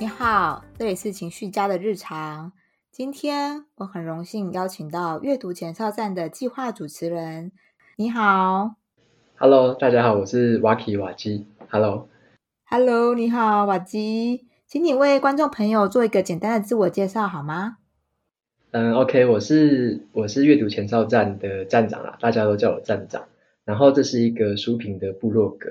你好，这里是情绪家的日常。今天我很荣幸邀请到阅读前哨站的计划主持人。你好，Hello，大家好，我是瓦基瓦基。Hello，Hello，你好，瓦基，请你为观众朋友做一个简单的自我介绍好吗？嗯，OK，我是我是阅读前哨站的站长啦，大家都叫我站长。然后这是一个书评的部落格，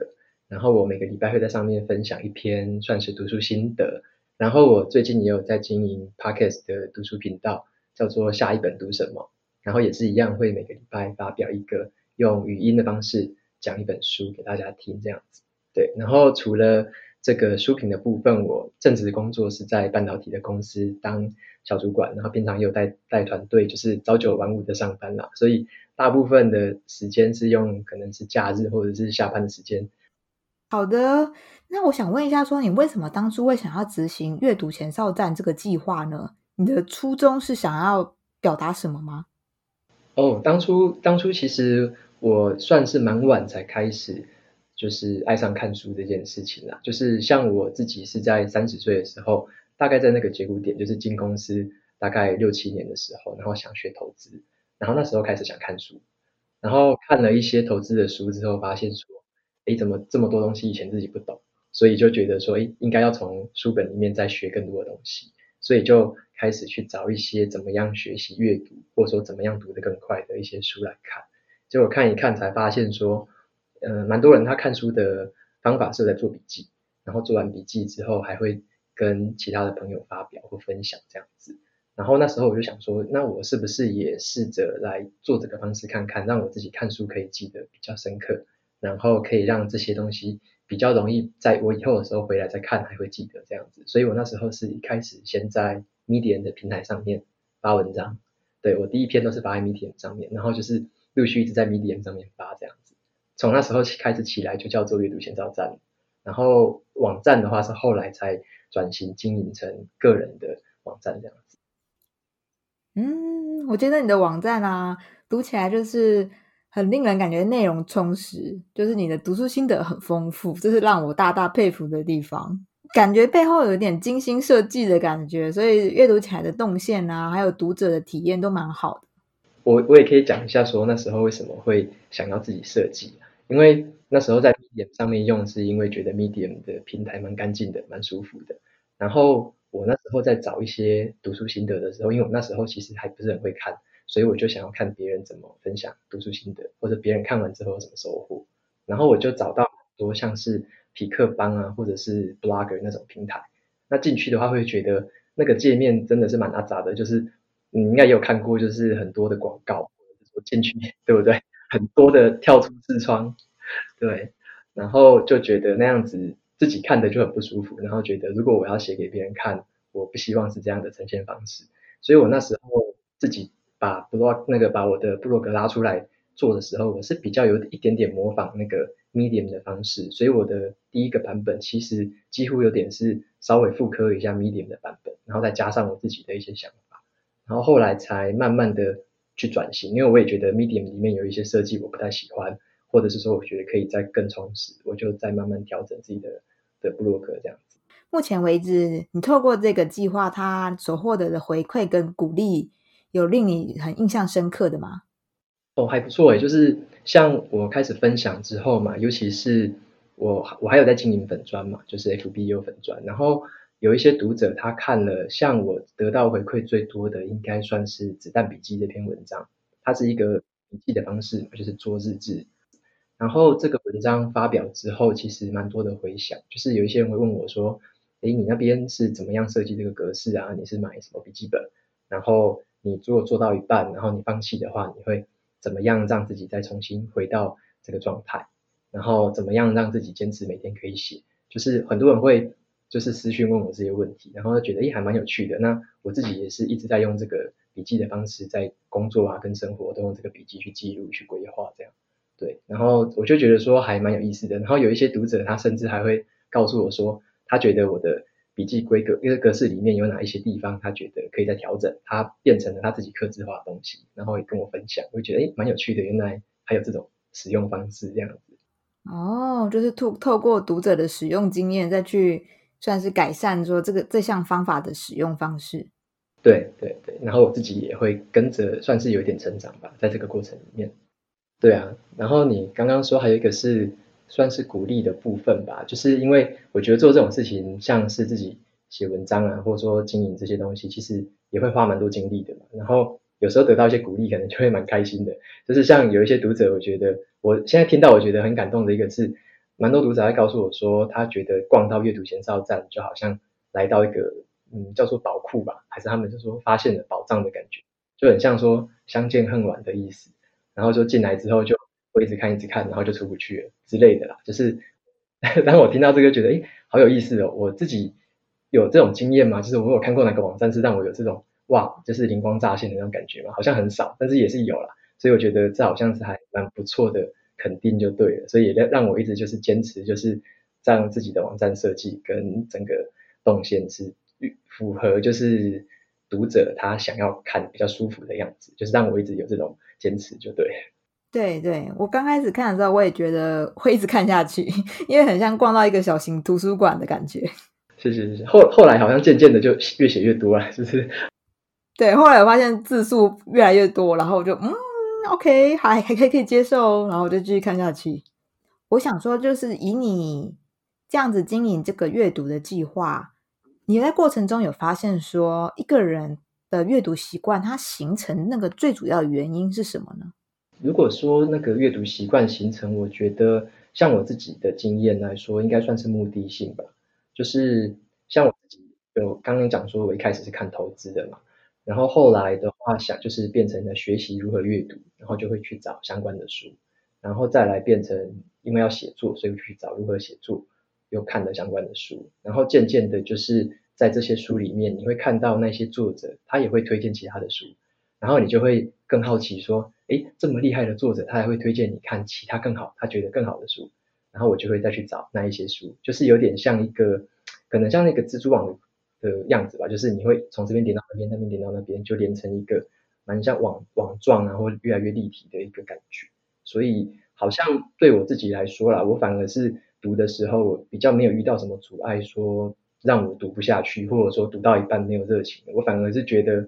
然后我每个礼拜会在上面分享一篇算是读书心得。然后我最近也有在经营 Podcast 的读书频道，叫做下一本读什么，然后也是一样会每个礼拜发表一个用语音的方式讲一本书给大家听这样子。对，然后除了这个书评的部分，我正职工作是在半导体的公司当小主管，然后平常也有带带团队，就是朝九晚五的上班啦，所以大部分的时间是用可能是假日或者是下班的时间。好的。那我想问一下，说你为什么当初会想要执行阅读前哨站这个计划呢？你的初衷是想要表达什么吗？哦，当初当初其实我算是蛮晚才开始，就是爱上看书这件事情啦。就是像我自己是在三十岁的时候，大概在那个节骨点，就是进公司大概六七年的时候，然后想学投资，然后那时候开始想看书，然后看了一些投资的书之后，发现说，哎，怎么这么多东西以前自己不懂？所以就觉得说，应该要从书本里面再学更多的东西，所以就开始去找一些怎么样学习阅读，或者说怎么样读得更快的一些书来看。结果看一看才发现说，嗯，蛮多人他看书的方法是在做笔记，然后做完笔记之后还会跟其他的朋友发表或分享这样子。然后那时候我就想说，那我是不是也试着来做这个方式看看，让我自己看书可以记得比较深刻，然后可以让这些东西。比较容易在我以后的时候回来再看还会记得这样子，所以我那时候是一开始先在 Medium 的平台上面发文章，对我第一篇都是发在 Medium 上面，然后就是陆续一直在 Medium 上面发这样子，从那时候起开始起来就叫做阅读前兆站，然后网站的话是后来才转型经营成个人的网站这样子。嗯，我觉得你的网站啊，读起来就是。很令人感觉内容充实，就是你的读书心得很丰富，这是让我大大佩服的地方。感觉背后有点精心设计的感觉，所以阅读起来的动线啊，还有读者的体验都蛮好的。我我也可以讲一下，说那时候为什么会想要自己设计，因为那时候在 Medium 上面用，是因为觉得 Medium 的平台蛮干净的，蛮舒服的。然后我那时候在找一些读书心得的时候，因为我那时候其实还不是很会看。所以我就想要看别人怎么分享读书心得，或者别人看完之后有什么收获。然后我就找到很多像是匹克邦啊，或者是 Blogger 那种平台。那进去的话会觉得那个界面真的是蛮阿杂的，就是你应该也有看过，就是很多的广告，进去对不对？很多的跳出视窗，对。然后就觉得那样子自己看的就很不舒服，然后觉得如果我要写给别人看，我不希望是这样的呈现方式。所以我那时候自己。把 blog 那个把我的部落格拉出来做的时候，我是比较有一点点模仿那个 medium 的方式，所以我的第一个版本其实几乎有点是稍微复刻一下 medium 的版本，然后再加上我自己的一些想法，然后后来才慢慢的去转型，因为我也觉得 medium 里面有一些设计我不太喜欢，或者是说我觉得可以再更充实，我就再慢慢调整自己的的部落格这样子。目前为止，你透过这个计划，它所获得的回馈跟鼓励。有令你很印象深刻的吗？哦，还不错诶，就是像我开始分享之后嘛，尤其是我我还有在经营粉砖嘛，就是 FBU 粉砖，然后有一些读者他看了，像我得到回馈最多的，应该算是子弹笔记这篇文章，它是一个笔记的方式，就是做日志。然后这个文章发表之后，其实蛮多的回响，就是有一些人会问我说，诶，你那边是怎么样设计这个格式啊？你是买什么笔记本？然后你如果做到一半，然后你放弃的话，你会怎么样让自己再重新回到这个状态？然后怎么样让自己坚持每天可以写？就是很多人会就是私讯问我这些问题，然后觉得诶还蛮有趣的。那我自己也是一直在用这个笔记的方式，在工作啊跟生活都用这个笔记去记录、去规划这样。对，然后我就觉得说还蛮有意思的。然后有一些读者他甚至还会告诉我说，他觉得我的。笔记规格一个格式里面有哪一些地方，他觉得可以再调整，他变成了他自己刻字化的东西，然后也跟我分享，我觉得诶蛮有趣的，原来还有这种使用方式这样子。哦，就是透透过读者的使用经验再去算是改善说这个这项方法的使用方式。对对对，然后我自己也会跟着，算是有一点成长吧，在这个过程里面。对啊，然后你刚刚说还有一个是算是鼓励的部分吧，就是因为我觉得做这种事情，像是自己写文章啊，或者说经营这些东西，其实也会花蛮多精力的嘛。然后有时候得到一些鼓励，可能就会蛮开心的。就是像有一些读者，我觉得我现在听到，我觉得很感动的一个是，蛮多读者在告诉我说，他觉得逛到阅读前哨站，就好像来到一个嗯叫做宝库吧，还是他们就说发现了宝藏的感觉，就很像说相见恨晚的意思。然后就进来之后就我一直看一直看，然后就出不去了之类的啦。就是 当我听到这个，觉得诶好有意思哦。我自己有这种经验吗？就是我有看过哪个网站是让我有这种哇，就是灵光乍现的那种感觉吗？好像很少，但是也是有啦。所以我觉得这好像是还蛮不错的肯定就对了。所以也让让我一直就是坚持，就是让自己的网站设计跟整个动线是符合就是读者他想要看比较舒服的样子，就是让我一直有这种。坚持就对，对对，我刚开始看的时候，我也觉得会一直看下去，因为很像逛到一个小型图书馆的感觉。是是是，后后来好像渐渐的就越写越多了，是不是？对，后来我发现字数越来越多，然后我就嗯，OK，还还可以可以接受，然后我就继续看下去。我想说，就是以你这样子经营这个阅读的计划，你在过程中有发现说一个人。的阅读习惯，它形成那个最主要的原因是什么呢？如果说那个阅读习惯形成，我觉得像我自己的经验来说，应该算是目的性吧。就是像我自己有刚刚讲说，我一开始是看投资的嘛，然后后来的话想就是变成了学习如何阅读，然后就会去找相关的书，然后再来变成因为要写作，所以去找如何写作，又看了相关的书，然后渐渐的就是。在这些书里面，你会看到那些作者，他也会推荐其他的书，然后你就会更好奇说，诶，这么厉害的作者，他还会推荐你看其他更好，他觉得更好的书，然后我就会再去找那一些书，就是有点像一个，可能像那个蜘蛛网的样子吧，就是你会从这边点到那边，那边点到那边，就连成一个蛮像网网状，然后越来越立体的一个感觉。所以好像对我自己来说啦，我反而是读的时候比较没有遇到什么阻碍，说。让我读不下去，或者说读到一半没有热情，我反而是觉得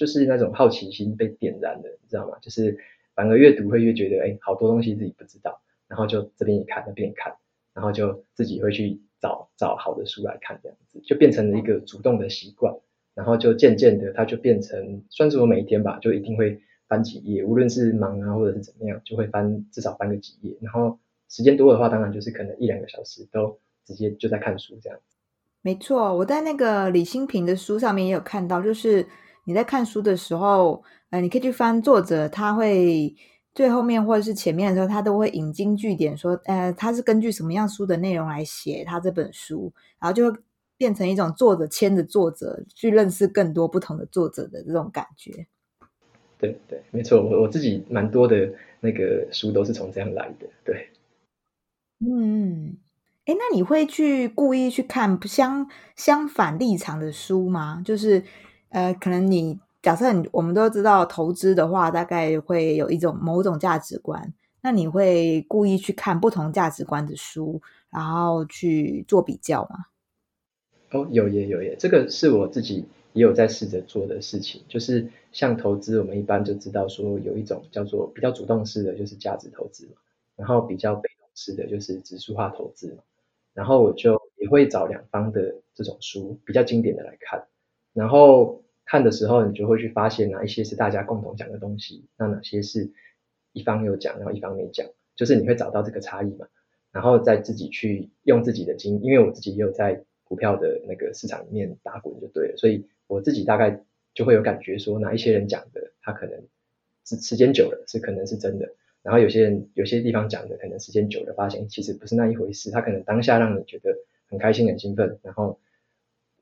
就是那种好奇心被点燃的，你知道吗？就是反而越读会越觉得，哎，好多东西自己不知道，然后就这边也看，那边也看，然后就自己会去找找好的书来看，这样子就变成了一个主动的习惯，然后就渐渐的，它就变成算是我每一天吧，就一定会翻几页，无论是忙啊或者是怎么样，就会翻至少翻个几页，然后时间多的话，当然就是可能一两个小时都直接就在看书这样。没错，我在那个李新平的书上面也有看到，就是你在看书的时候，呃，你可以去翻作者，他会最后面或者是前面的时候，他都会引经据典，说，呃，他是根据什么样书的内容来写他这本书，然后就会变成一种作者签的作者，去认识更多不同的作者的这种感觉。对对，没错，我我自己蛮多的那个书都是从这样来的，对，嗯。哎，那你会去故意去看相相反立场的书吗？就是，呃，可能你假设你我们都知道投资的话，大概会有一种某种价值观，那你会故意去看不同价值观的书，然后去做比较吗？哦，有耶有耶，这个是我自己也有在试着做的事情。就是像投资，我们一般就知道说有一种叫做比较主动式的，就是价值投资嘛，然后比较被动式的就是指数化投资嘛。然后我就也会找两方的这种书比较经典的来看，然后看的时候，你就会去发现哪一些是大家共同讲的东西，那哪些是一方有讲，然后一方没讲，就是你会找到这个差异嘛，然后再自己去用自己的经，因为我自己也有在股票的那个市场里面打滚就对了，所以我自己大概就会有感觉说哪一些人讲的，他可能是时间久了是可能是真的。然后有些人有些地方讲的可能时间久了，发现其实不是那一回事。他可能当下让你觉得很开心很兴奋，然后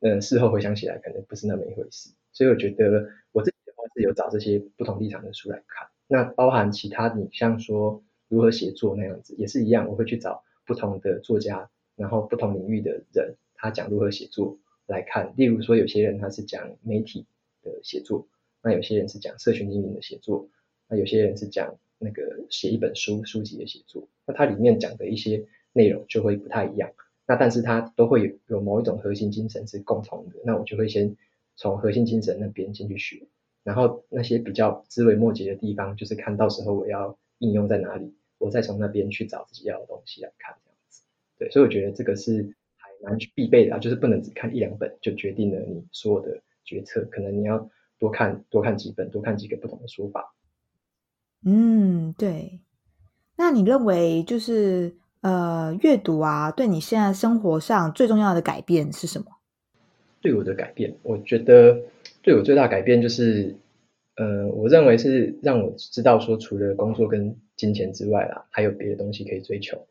嗯事后回想起来可能不是那么一回事。所以我觉得我自己的话是有找这些不同立场的书来看。那包含其他你像说如何写作那样子也是一样，我会去找不同的作家，然后不同领域的人他讲如何写作来看。例如说有些人他是讲媒体的写作，那有些人是讲社群经营的写作，那有些人是讲。那个写一本书书籍的写作，那它里面讲的一些内容就会不太一样。那但是它都会有有某一种核心精神是共同的，那我就会先从核心精神那边进去学，然后那些比较枝微末节的地方，就是看到时候我要应用在哪里，我再从那边去找自己要的东西来看这样子。对，所以我觉得这个是还蛮必备的啊，就是不能只看一两本就决定了你所有的决策，可能你要多看多看几本，多看几个不同的说法。嗯，对。那你认为就是呃，阅读啊，对你现在生活上最重要的改变是什么？对我的改变，我觉得对我最大改变就是，呃，我认为是让我知道说，除了工作跟金钱之外啦，还有别的东西可以追求。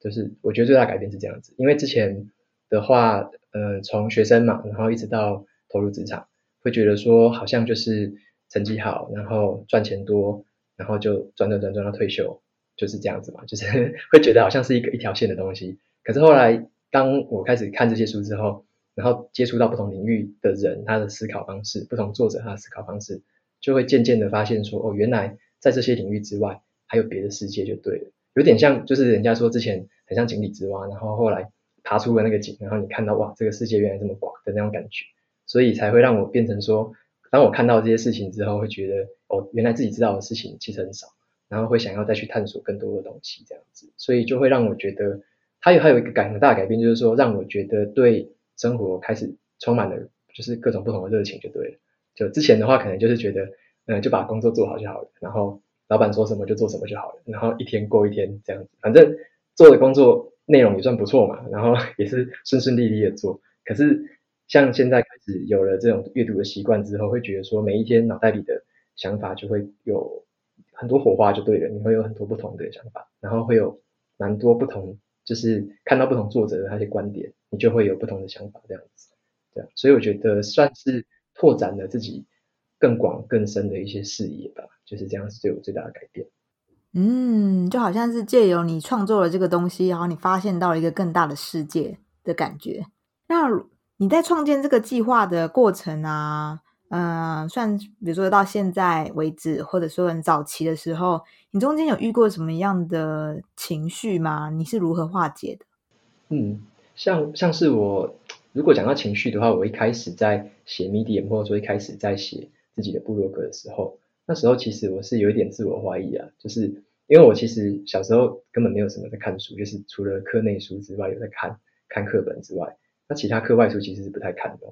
就是我觉得最大改变是这样子，因为之前的话，呃，从学生嘛，然后一直到投入职场，会觉得说好像就是成绩好，然后赚钱多。然后就转转转转到退休，就是这样子嘛，就是 会觉得好像是一个一条线的东西。可是后来，当我开始看这些书之后，然后接触到不同领域的人，他的思考方式，不同作者他的思考方式，就会渐渐的发现说，哦，原来在这些领域之外，还有别的世界就对了。有点像，就是人家说之前很像井底之蛙，然后后来爬出了那个井，然后你看到哇，这个世界原来这么广的那种感觉，所以才会让我变成说。当我看到这些事情之后，会觉得哦，原来自己知道的事情其实很少，然后会想要再去探索更多的东西，这样子，所以就会让我觉得，它有还有一个改很大改变，就是说让我觉得对生活开始充满了就是各种不同的热情，就对了。就之前的话，可能就是觉得，嗯，就把工作做好就好了，然后老板说什么就做什么就好了，然后一天过一天这样子，反正做的工作内容也算不错嘛，然后 也是顺顺利利的做，可是。像现在开始有了这种阅读的习惯之后，会觉得说每一天脑袋里的想法就会有很多火花，就对了。你会有很多不同的想法，然后会有蛮多不同，就是看到不同作者的那些观点，你就会有不同的想法这样子。对，所以我觉得算是拓展了自己更广更深的一些视野吧，就是这样是对我最大的改变。嗯，就好像是借由你创作了这个东西，然后你发现到了一个更大的世界的感觉。那你在创建这个计划的过程啊，嗯，算比如说到现在为止，或者说很早期的时候，你中间有遇过什么样的情绪吗？你是如何化解的？嗯，像像是我如果讲到情绪的话，我一开始在写 Medium 或者说一开始在写自己的部落格的时候，那时候其实我是有一点自我怀疑啊，就是因为我其实小时候根本没有什么在看书，就是除了课内书之外，有在看看课本之外。那其他课外书其实是不太看的，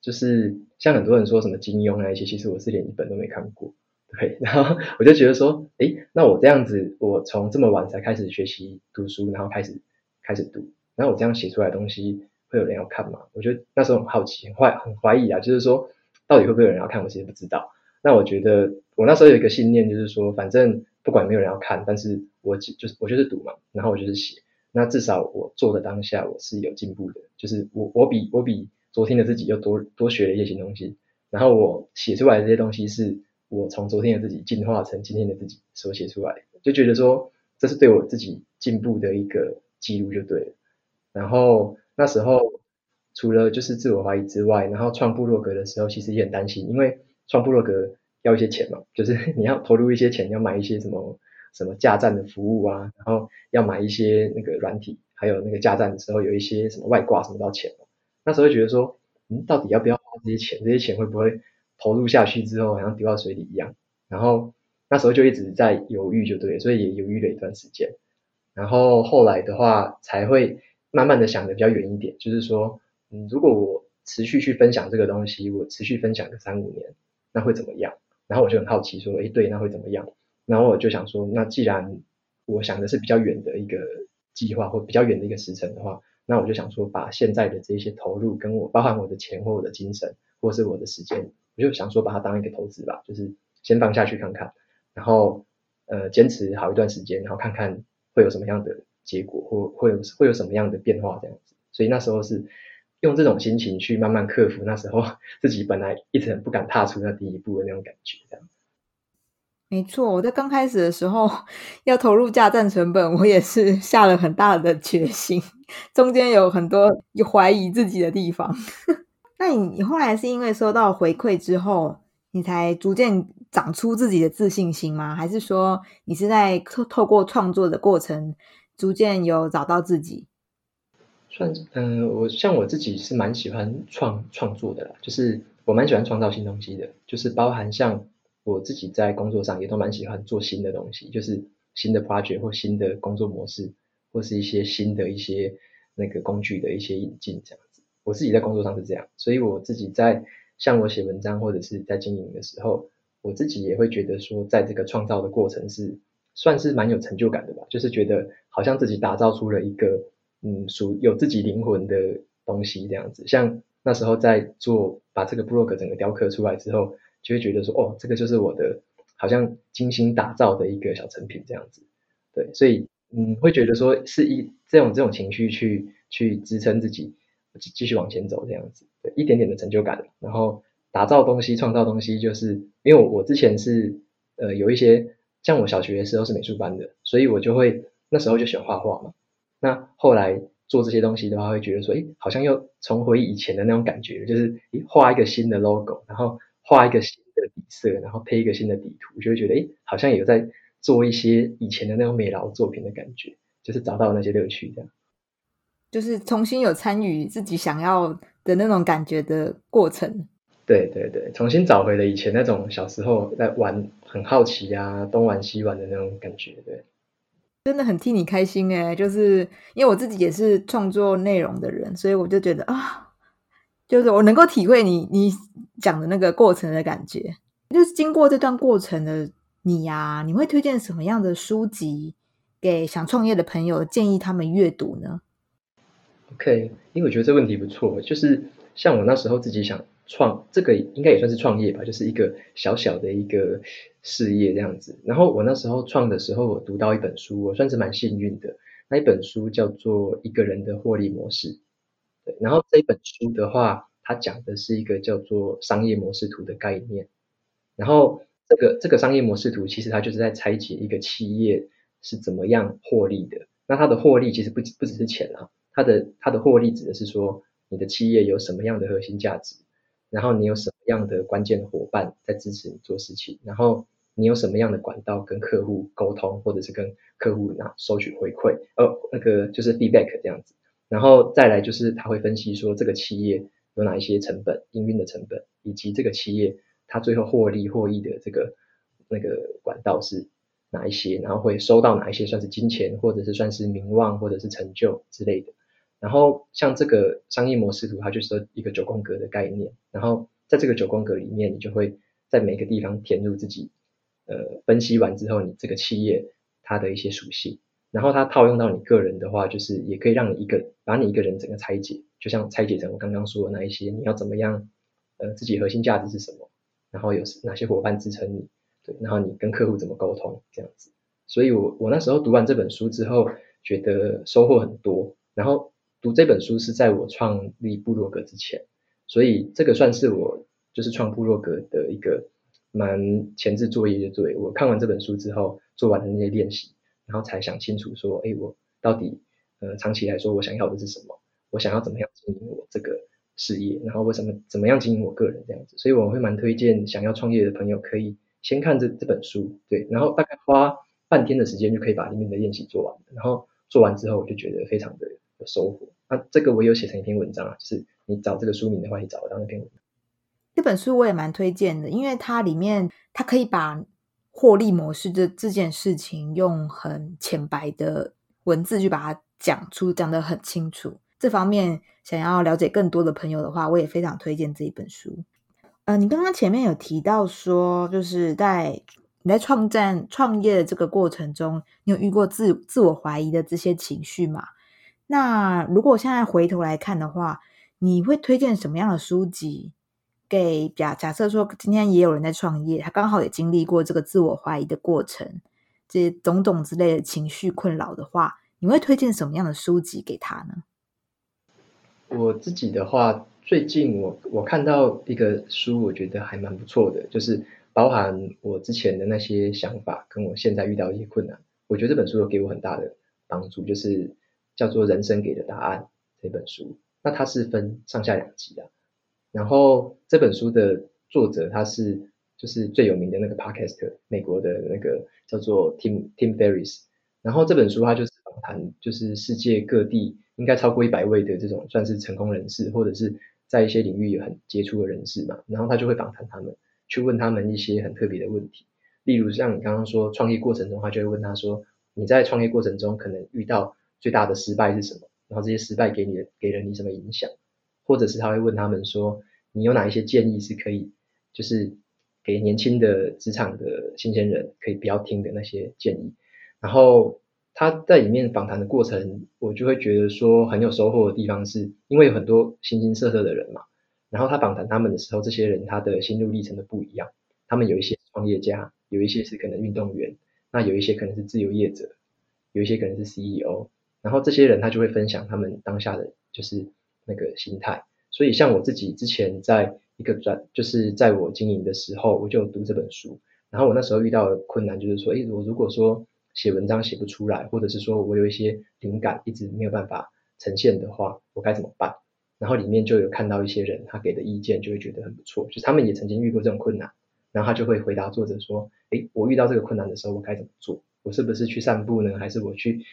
就是像很多人说什么金庸啊一些，其实我是连一本都没看过。对，然后我就觉得说，哎，那我这样子，我从这么晚才开始学习读书，然后开始开始读，那我这样写出来的东西会有人要看吗？我觉得那时候很好奇，很怀很怀疑啊，就是说到底会不会有人要看，我其实不知道。那我觉得我那时候有一个信念，就是说，反正不管没有人要看，但是我就是我就是读嘛，然后我就是写。那至少我做的当下我是有进步的，就是我我比我比昨天的自己又多多学了一些新东西，然后我写出来的这些东西是我从昨天的自己进化成今天的自己所写出来，就觉得说这是对我自己进步的一个记录就对了。然后那时候除了就是自我怀疑之外，然后创部落格的时候其实也很担心，因为创部落格要一些钱嘛，就是你要投入一些钱，要买一些什么。什么架站的服务啊，然后要买一些那个软体，还有那个架站的时候有一些什么外挂什么都要钱那时候觉得说，嗯，到底要不要花这些钱？这些钱会不会投入下去之后好像丢到水里一样？然后那时候就一直在犹豫，就对，所以也犹豫了一段时间。然后后来的话，才会慢慢的想的比较远一点，就是说，嗯，如果我持续去分享这个东西，我持续分享个三五年，那会怎么样？然后我就很好奇说，哎，对，那会怎么样？然后我就想说，那既然我想的是比较远的一个计划或比较远的一个时程的话，那我就想说，把现在的这些投入跟我包含我的钱或我的精神或是我的时间，我就想说把它当一个投资吧，就是先放下去看看，然后呃坚持好一段时间，然后看看会有什么样的结果或会有会有什么样的变化这样子。所以那时候是用这种心情去慢慢克服那时候 自己本来一直很不敢踏出那第一步的那种感觉这样。没错，我在刚开始的时候 要投入架站成本，我也是下了很大的决心，中间有很多有怀疑自己的地方。那你你后来是因为收到回馈之后，你才逐渐长出自己的自信心吗？还是说你是在透透过创作的过程，逐渐有找到自己？算嗯，我像我自己是蛮喜欢创创作的啦，就是我蛮喜欢创造新东西的，就是包含像我自己在工作上也都蛮喜欢做新的东西，就是新的 project 或新的工作模式，或是一些新的一些那个工具的一些引进这样子。我自己在工作上是这样，所以我自己在像我写文章或者是在经营的时候，我自己也会觉得说，在这个创造的过程是算是蛮有成就感的吧，就是觉得好像自己打造出了一个。嗯，属有自己灵魂的东西这样子，像那时候在做把这个 blog 整个雕刻出来之后，就会觉得说，哦，这个就是我的好像精心打造的一个小成品这样子。对，所以嗯，会觉得说是一这种这种情绪去去支撑自己继继续往前走这样子，对，一点点的成就感。然后打造东西、创造东西，就是因为我我之前是呃有一些像我小学的时候是美术班的，所以我就会那时候就喜欢画画嘛。那后来做这些东西的话，会觉得说，哎，好像又重回以前的那种感觉，就是画一个新的 logo，然后画一个新的底色，然后配一个新的底图，就会觉得，哎，好像有在做一些以前的那种美劳作品的感觉，就是找到那些乐趣，这样，就是重新有参与自己想要的那种感觉的过程。对对对，重新找回了以前那种小时候在玩很好奇啊，东玩西玩的那种感觉，对。真的很替你开心哎，就是因为我自己也是创作内容的人，所以我就觉得啊，就是我能够体会你你讲的那个过程的感觉。就是经过这段过程的你呀，你会推荐什么样的书籍给想创业的朋友，建议他们阅读呢？OK，因为我觉得这问题不错，就是像我那时候自己想。创这个应该也算是创业吧，就是一个小小的一个事业这样子。然后我那时候创的时候，我读到一本书，我算是蛮幸运的。那一本书叫做《一个人的获利模式》。对，然后这本书的话，它讲的是一个叫做商业模式图的概念。然后这个这个商业模式图，其实它就是在拆解一个企业是怎么样获利的。那它的获利其实不不只是钱啊，它的它的获利指的是说你的企业有什么样的核心价值。然后你有什么样的关键伙伴在支持你做事情？然后你有什么样的管道跟客户沟通，或者是跟客户拿收取回馈？呃，那个就是 feedback 这样子。然后再来就是他会分析说这个企业有哪一些成本，营运的成本，以及这个企业它最后获利获益的这个那个管道是哪一些？然后会收到哪一些算是金钱，或者是算是名望，或者是成就之类的。然后像这个商业模式图，它就是一个九宫格的概念。然后在这个九宫格里面，你就会在每个地方填入自己，呃，分析完之后，你这个企业它的一些属性。然后它套用到你个人的话，就是也可以让你一个把你一个人整个拆解，就像拆解成我刚刚说的那一些，你要怎么样，呃，自己核心价值是什么，然后有哪些伙伴支撑你，对，然后你跟客户怎么沟通这样子。所以我我那时候读完这本书之后，觉得收获很多，然后。读这本书是在我创立部落格之前，所以这个算是我就是创部落格的一个蛮前置作业，就对我看完这本书之后做完的那些练习，然后才想清楚说，哎，我到底呃长期来说我想要的是什么？我想要怎么样经营我这个事业？然后为什么怎么样经营我个人这样子？所以我会蛮推荐想要创业的朋友可以先看这这本书，对，然后大概花半天的时间就可以把里面的练习做完，然后做完之后我就觉得非常的。有收获，那这个我有写成一篇文章啊，就是你找这个书名的话，你找得到那篇文章。这本书我也蛮推荐的，因为它里面它可以把获利模式这这件事情用很浅白的文字去把它讲出，讲得很清楚。这方面想要了解更多的朋友的话，我也非常推荐这一本书。呃，你刚刚前面有提到说，就是在你在创战创业的这个过程中，你有遇过自自我怀疑的这些情绪吗？那如果现在回头来看的话，你会推荐什么样的书籍给假假设说今天也有人在创业，他刚好也经历过这个自我怀疑的过程，这些种种之类的情绪困扰的话，你会推荐什么样的书籍给他呢？我自己的话，最近我我看到一个书，我觉得还蛮不错的，就是包含我之前的那些想法，跟我现在遇到一些困难，我觉得这本书有给我很大的帮助，就是。叫做《人生给的答案》这本书，那它是分上下两集的。然后这本书的作者他是就是最有名的那个 Podcast 美国的那个叫做 Tim Tim Ferris。然后这本书他就是访谈，就是世界各地应该超过一百位的这种算是成功人士，或者是在一些领域有很杰出的人士嘛，然后他就会访谈他们，去问他们一些很特别的问题，例如像你刚刚说创业过程中，他就会问他说，你在创业过程中可能遇到最大的失败是什么？然后这些失败给你给了你什么影响？或者是他会问他们说，你有哪一些建议是可以，就是给年轻的职场的新鲜人可以不要听的那些建议？然后他在里面访谈的过程，我就会觉得说很有收获的地方，是因为有很多形形色色的人嘛。然后他访谈他们的时候，这些人他的心路历程都不一样。他们有一些创业家，有一些是可能运动员，那有一些可能是自由业者，有一些可能是 CEO。然后这些人他就会分享他们当下的就是那个心态。所以像我自己之前在一个转，就是在我经营的时候，我就读这本书。然后我那时候遇到的困难就是说，诶，我如果说写文章写不出来，或者是说我有一些灵感一直没有办法呈现的话，我该怎么办？然后里面就有看到一些人他给的意见，就会觉得很不错，就他们也曾经遇过这种困难，然后他就会回答作者说：“诶，我遇到这个困难的时候，我该怎么做？我是不是去散步呢？还是我去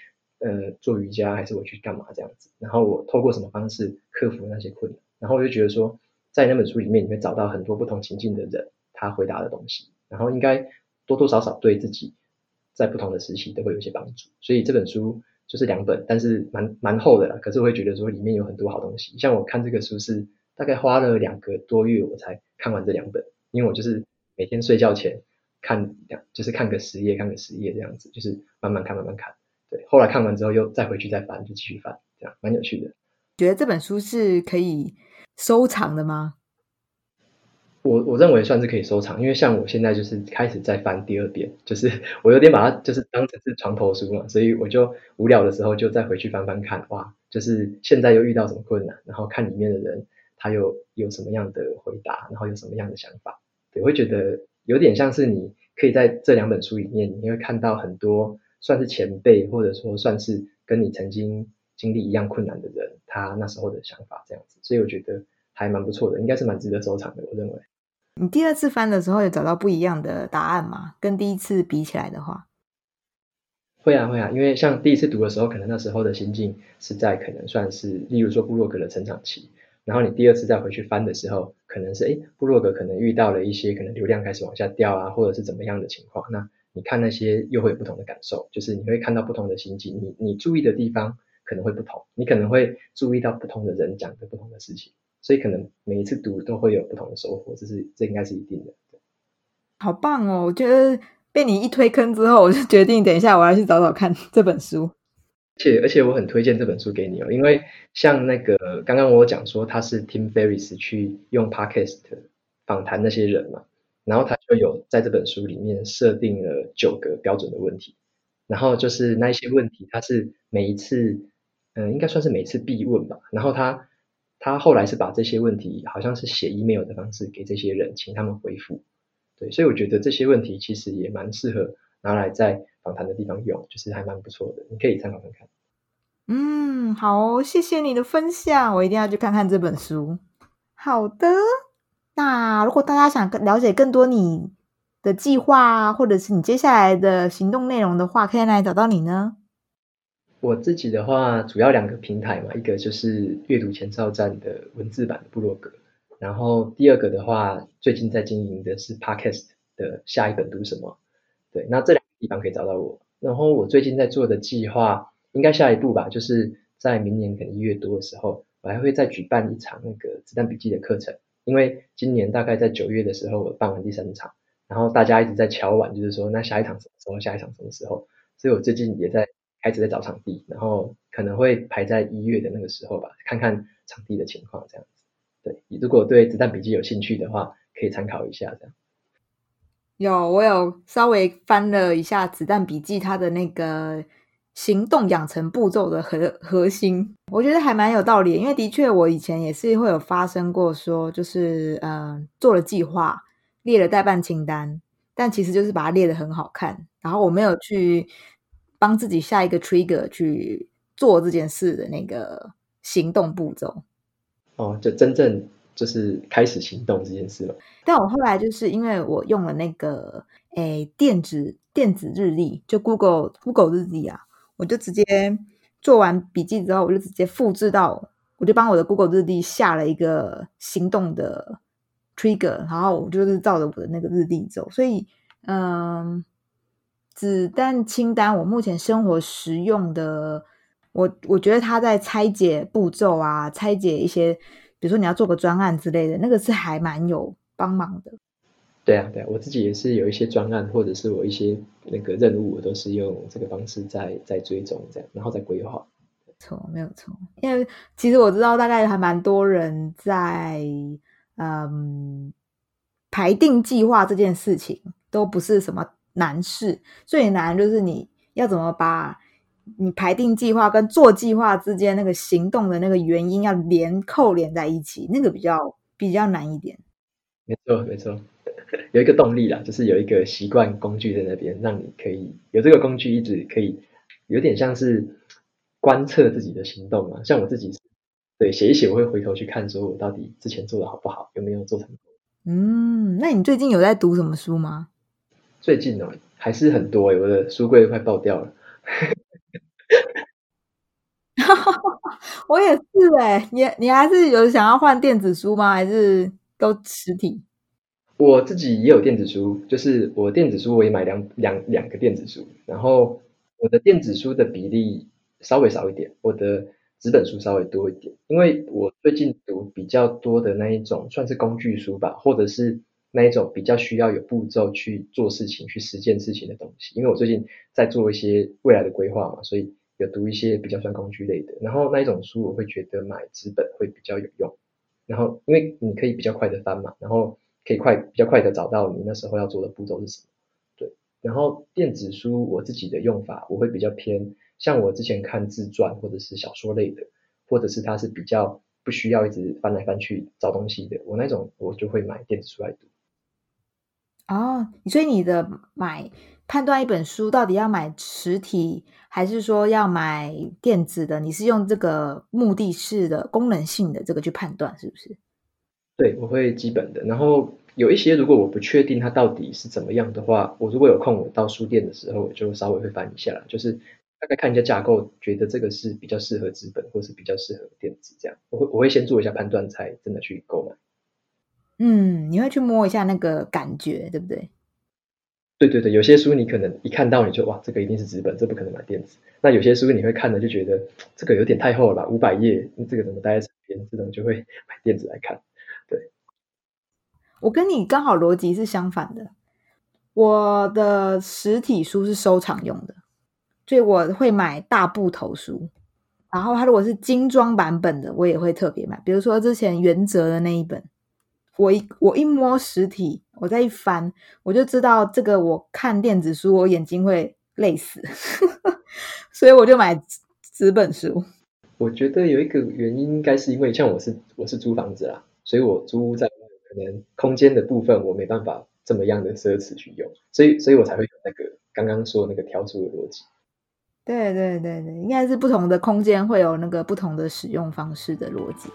呃做瑜伽？还是我去干嘛这样子？然后我透过什么方式克服那些困难？然后我就觉得说，在那本书里面，你会找到很多不同情境的人他回答的东西，然后应该多多少少对自己。”在不同的时期都会有一些帮助，所以这本书就是两本，但是蛮蛮厚的啦。可是我会觉得说里面有很多好东西。像我看这个书是大概花了两个多月我才看完这两本，因为我就是每天睡觉前看两，就是看个十页，看个十页这样子，就是慢慢看，慢慢看。对，后来看完之后又再回去再翻，就继续翻，这样蛮有趣的。觉得这本书是可以收藏的吗？我我认为算是可以收藏，因为像我现在就是开始在翻第二遍，就是我有点把它就是当成是床头书嘛，所以我就无聊的时候就再回去翻翻看，哇，就是现在又遇到什么困难，然后看里面的人他又有什么样的回答，然后有什么样的想法，对，会觉得有点像是你可以在这两本书里面，你会看到很多算是前辈或者说算是跟你曾经经历一样困难的人，他那时候的想法这样子，所以我觉得还蛮不错的，应该是蛮值得收藏的，我认为。你第二次翻的时候有找到不一样的答案吗？跟第一次比起来的话，会啊会啊，因为像第一次读的时候，可能那时候的心境是在可能算是，例如说布洛格的成长期，然后你第二次再回去翻的时候，可能是哎布洛格可能遇到了一些可能流量开始往下掉啊，或者是怎么样的情况，那你看那些又会有不同的感受，就是你会看到不同的心境，你你注意的地方可能会不同，你可能会注意到不同的人讲的不同的事情。所以可能每一次读都会有不同的收获，这是这应该是一定的。好棒哦！我觉得被你一推坑之后，我就决定等一下我要去找找看这本书。而且而且我很推荐这本书给你哦，因为像那个刚刚我讲说他是 Tim Ferris 去用 Podcast 访谈那些人嘛，然后他就有在这本书里面设定了九个标准的问题，然后就是那一些问题，他是每一次嗯应该算是每次必问吧，然后他。他后来是把这些问题，好像是写 email 的方式给这些人，请他们回复。对，所以我觉得这些问题其实也蛮适合拿来在访谈的地方用，就是还蛮不错的，你可以参考看看。嗯，好，谢谢你的分享，我一定要去看看这本书。好的，那如果大家想更了解更多你的计划，或者是你接下来的行动内容的话，可以来找到你呢？我自己的话，主要两个平台嘛，一个就是阅读前哨站的文字版的部落格，然后第二个的话，最近在经营的是 Podcast 的下一本读什么？对，那这两个地方可以找到我。然后我最近在做的计划，应该下一步吧，就是在明年可能一月多的时候，我还会再举办一场那个子弹笔记的课程，因为今年大概在九月的时候我办完第三场，然后大家一直在敲碗，就是说那下一场什么时候？下一场什么时候？所以我最近也在。开始在找场地，然后可能会排在一月的那个时候吧，看看场地的情况这样子。对，如果对子弹笔记有兴趣的话，可以参考一下这样。有，我有稍微翻了一下子弹笔记它的那个行动养成步骤的核核心，我觉得还蛮有道理。因为的确我以前也是会有发生过，说就是嗯做了计划，列了代办清单，但其实就是把它列的很好看，然后我没有去。帮自己下一个 trigger 去做这件事的那个行动步骤哦，就真正就是开始行动这件事了。但我后来就是因为我用了那个诶电子电子日历，就 Google Google 日历啊，我就直接做完笔记之后，我就直接复制到，我就帮我的 Google 日历下了一个行动的 trigger，然后我就是照着我的那个日历走。所以，嗯，子弹清单我目前生活实用的，我我觉得它在拆解步骤啊，拆解一些，比如说你要做个专案之类的，那个是还蛮有帮忙的。对啊，对啊，我自己也是有一些专案，或者是我一些那个任务，我都是用这个方式在在追踪这样，然后再规划。错，没有错。因为其实我知道，大概还蛮多人在嗯排定计划这件事情都不是什么难事，最难就是你要怎么把你排定计划跟做计划之间那个行动的那个原因要连扣连在一起，那个比较比较难一点。没错，没错。有一个动力啦，就是有一个习惯工具在那边，让你可以有这个工具，一直可以有点像是观测自己的行动嘛。像我自己，对写一写，我会回头去看，说我到底之前做的好不好，有没有做成功。嗯，那你最近有在读什么书吗？最近哦，还是很多，我的书柜快爆掉了。我也是哎，你你还是有想要换电子书吗？还是都实体？我自己也有电子书，就是我电子书我也买两两两个电子书，然后我的电子书的比例稍微少一点，我的纸本书稍微多一点，因为我最近读比较多的那一种算是工具书吧，或者是那一种比较需要有步骤去做事情、去实践事情的东西，因为我最近在做一些未来的规划嘛，所以有读一些比较算工具类的，然后那一种书我会觉得买纸本会比较有用，然后因为你可以比较快的翻嘛，然后。可以快比较快的找到你那时候要做的步骤是什么，对。然后电子书我自己的用法，我会比较偏，像我之前看自传或者是小说类的，或者是它是比较不需要一直翻来翻去找东西的，我那种我就会买电子书来读。哦，所以你的买判断一本书到底要买实体还是说要买电子的，你是用这个目的式的功能性的这个去判断，是不是？对，我会基本的，然后有一些如果我不确定它到底是怎么样的话，我如果有空，我到书店的时候，我就稍微会翻一下，就是大概看一下架构，觉得这个是比较适合纸本，或是比较适合电子这样，我会我会先做一下判断，才真的去购买。嗯，你会去摸一下那个感觉，对不对？对对对，有些书你可能一看到你就哇，这个一定是纸本，这不可能买电子。那有些书你会看了就觉得这个有点太厚了吧，五百页，这个怎么待在身边？这种就会 买电子来看。我跟你刚好逻辑是相反的。我的实体书是收藏用的，所以我会买大部头书。然后它如果是精装版本的，我也会特别买。比如说之前原则的那一本，我一我一摸实体，我再一翻，我就知道这个我看电子书我眼睛会累死，所以我就买纸本书。我觉得有一个原因，应该是因为像我是我是租房子啦。所以我租在能空间的部分，我没办法这么样的奢侈去用，所以所以我才会有那个刚刚说那个挑出的逻辑。对对对对，应该是不同的空间会有那个不同的使用方式的逻辑。